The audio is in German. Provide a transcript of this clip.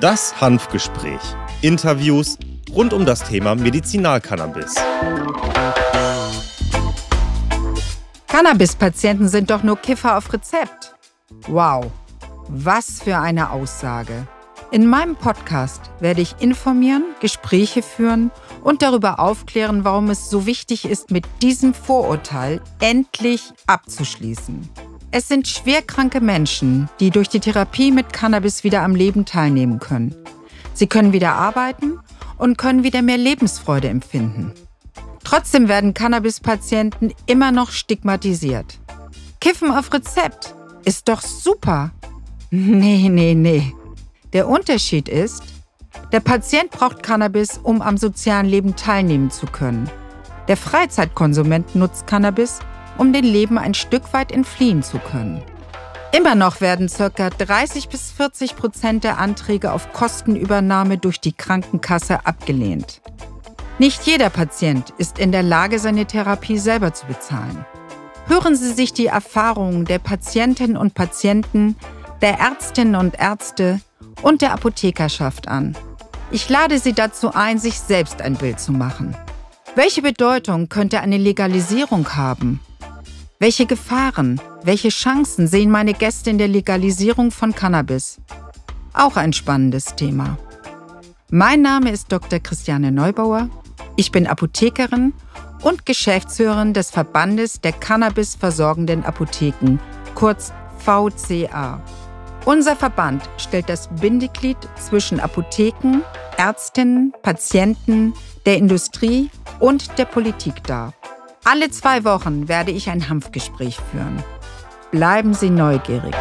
Das Hanfgespräch. Interviews rund um das Thema Medizinalcannabis. Cannabis-Patienten sind doch nur Kiffer auf Rezept. Wow, was für eine Aussage. In meinem Podcast werde ich informieren, Gespräche führen und darüber aufklären, warum es so wichtig ist, mit diesem Vorurteil endlich abzuschließen. Es sind schwerkranke Menschen, die durch die Therapie mit Cannabis wieder am Leben teilnehmen können. Sie können wieder arbeiten und können wieder mehr Lebensfreude empfinden. Trotzdem werden Cannabis-Patienten immer noch stigmatisiert. Kiffen auf Rezept ist doch super. Nee, nee, nee. Der Unterschied ist, der Patient braucht Cannabis, um am sozialen Leben teilnehmen zu können. Der Freizeitkonsument nutzt Cannabis, um dem Leben ein Stück weit entfliehen zu können. Immer noch werden ca. 30 bis 40 Prozent der Anträge auf Kostenübernahme durch die Krankenkasse abgelehnt. Nicht jeder Patient ist in der Lage, seine Therapie selber zu bezahlen. Hören Sie sich die Erfahrungen der Patientinnen und Patienten, der Ärztinnen und Ärzte und der Apothekerschaft an. Ich lade Sie dazu ein, sich selbst ein Bild zu machen. Welche Bedeutung könnte eine Legalisierung haben? Welche Gefahren, welche Chancen sehen meine Gäste in der Legalisierung von Cannabis? Auch ein spannendes Thema. Mein Name ist Dr. Christiane Neubauer. Ich bin Apothekerin und Geschäftsführerin des Verbandes der Cannabis versorgenden Apotheken, kurz VCA. Unser Verband stellt das Bindeglied zwischen Apotheken, Ärztinnen, Patienten, der Industrie und der Politik dar. Alle zwei Wochen werde ich ein Hanfgespräch führen. Bleiben Sie neugierig.